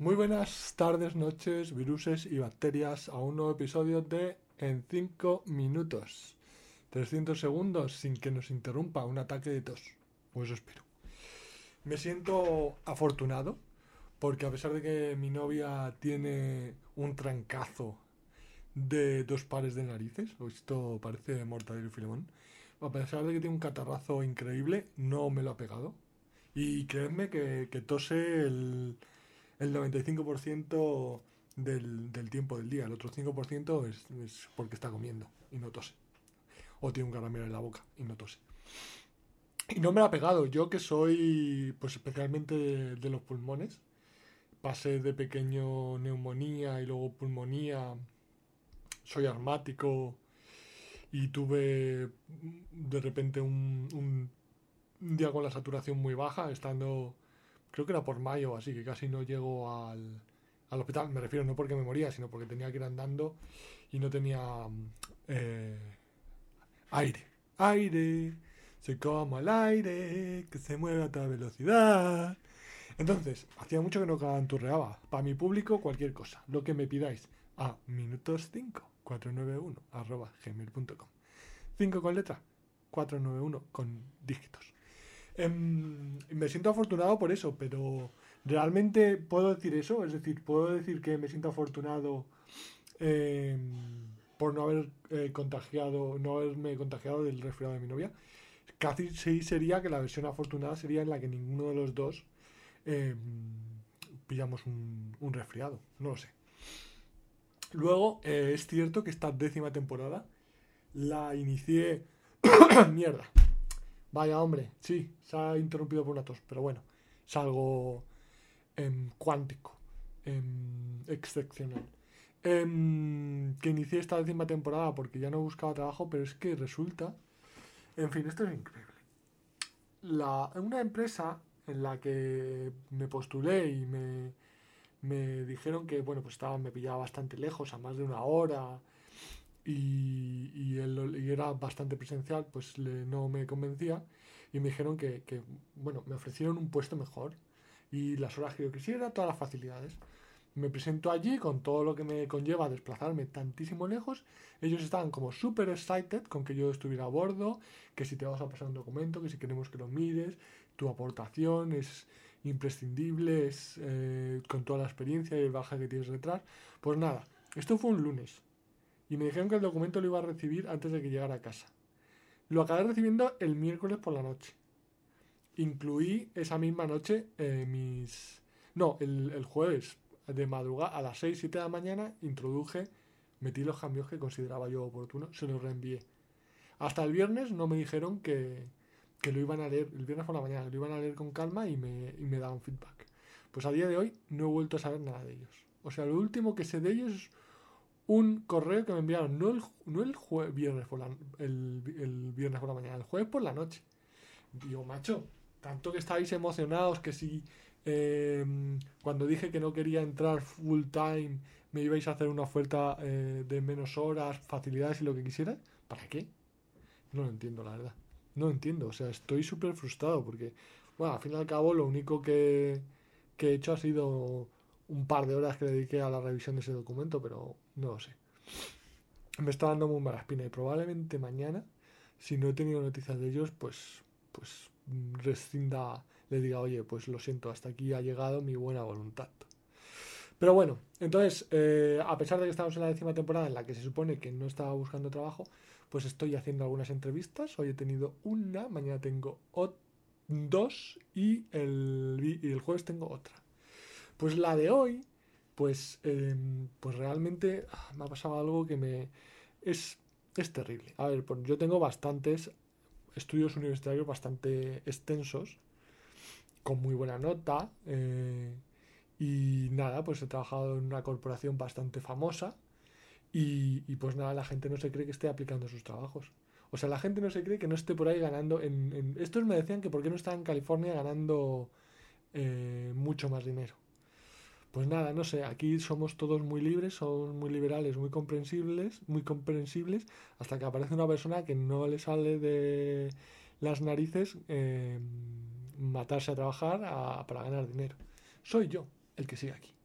Muy buenas tardes, noches, viruses y bacterias a un nuevo episodio de En 5 minutos. 300 segundos sin que nos interrumpa un ataque de tos. O eso espero. Me siento afortunado porque a pesar de que mi novia tiene un trancazo de dos pares de narices, esto parece Mortadelo y Filemón, a pesar de que tiene un catarrazo increíble, no me lo ha pegado. Y que, que tose el, el 95% del, del tiempo del día. El otro 5% es, es porque está comiendo y no tose. O tiene un caramelo en la boca y no tose. Y no me ha pegado. Yo que soy, pues especialmente de, los pulmones, pasé de pequeño neumonía y luego pulmonía, soy asmático y tuve de repente un, un día con la saturación muy baja, estando, creo que era por mayo, así que casi no llego al, al hospital. Me refiero no porque me moría, sino porque tenía que ir andando y no tenía eh, aire. Aire, soy como el aire que se mueve a toda velocidad. Entonces, hacía mucho que no canturreaba. Para mi público, cualquier cosa. Lo que me pidáis a minutos 5 491 arroba gmail.com 5 con letra 491 con dígitos. Em, me siento afortunado por eso, pero realmente puedo decir eso, es decir, puedo decir que me siento afortunado em, por no haber eh, contagiado, no haberme contagiado del resfriado de mi novia. Casi sí sería que la versión afortunada sería en la que ninguno de los dos eh, pillamos un, un, resfriado, no lo sé. Luego, eh, es cierto que esta décima temporada la inicié... Mierda. Vaya hombre, sí, se ha interrumpido por una tos, pero bueno, es algo eh, cuántico, eh, excepcional. que inicié esta décima temporada porque ya no buscaba trabajo, pero es que resulta... En fin, esto es increíble. La, una empresa en la que me postulé y me, me dijeron que bueno pues estaba me pillaba bastante lejos a más de una hora y era bastante presencial pues no me convencía y me dijeron que, bueno me ofrecieron un puesto mejor y las horas que yo quisiera todas las facilidades. Me presento allí con todo lo que me conlleva desplazarme tantísimo lejos. Ellos estaban como super excited con que yo estuviera a bordo que si te vas a pasar un documento que si queremos que lo mires tu aportación es imprescindible, es eh, con toda la experiencia y el baja que tienes detrás. Pues nada, esto fue un lunes y me dijeron que el documento lo iba a recibir antes de que llegara a casa. Lo acabé recibiendo el miércoles por la noche. Incluí esa misma noche eh, mis... No, el, jueves de madrugada a las 6, 7 de la mañana introduje, metí los cambios que consideraba yo oportunos, se los reenvié. Hasta el viernes no me dijeron que, que lo iban a leer el viernes por la mañana, lo iban a leer con calma y me, y me daban feedback. Pues a día de hoy no he vuelto a saber nada de ellos. O sea, lo último que sé de ellos un correo que me enviaron, no el, no el viernes por la, el, viernes por la mañana, el jueves por la noche. Digo, macho, tanto que estáis emocionados que si eh, cuando dije que no quería entrar full time me ibais a hacer una oferta eh, de menos horas, facilidades y lo que quisiera, ¿para qué? No lo entiendo, la verdad no entiendo, o sea, estoy súper frustrado porque, bueno, al fin y al cabo lo único que, que, he hecho ha sido un par de horas que dediqué a la revisión de ese documento, pero no lo sé. Me está dando muy mala espina y probablemente mañana, si no he tenido noticias de ellos, pues, pues rescinda, le diga, oye, pues lo siento, hasta aquí ha llegado mi buena voluntad. Pero bueno, entonces, eh, a pesar de que estamos en la décima temporada en la que se supone que no estaba buscando trabajo, pues estoy haciendo algunas entrevistas. Hoy he tenido una, mañana tengo dos y el, y el jueves tengo otra. Pues la de hoy, pues, eh, pues realmente ah, me ha pasado algo que me... Es, es terrible. A ver, pues yo tengo bastantes estudios universitarios bastante extensos, con muy buena nota. Eh, y nada, pues he trabajado en una corporación bastante famosa y, pues nada, la gente no se cree que esté aplicando sus trabajos. O sea, la gente no se cree que no esté por ahí ganando. En... Estos me decían que por qué no está en California ganando eh, mucho más dinero. Pues nada, no sé, aquí somos todos muy libres, somos muy liberales, muy comprensibles, muy comprensibles, hasta que aparece una persona que no le sale de las narices eh, matarse a trabajar para ganar dinero. Soy yo el que sigue aquí.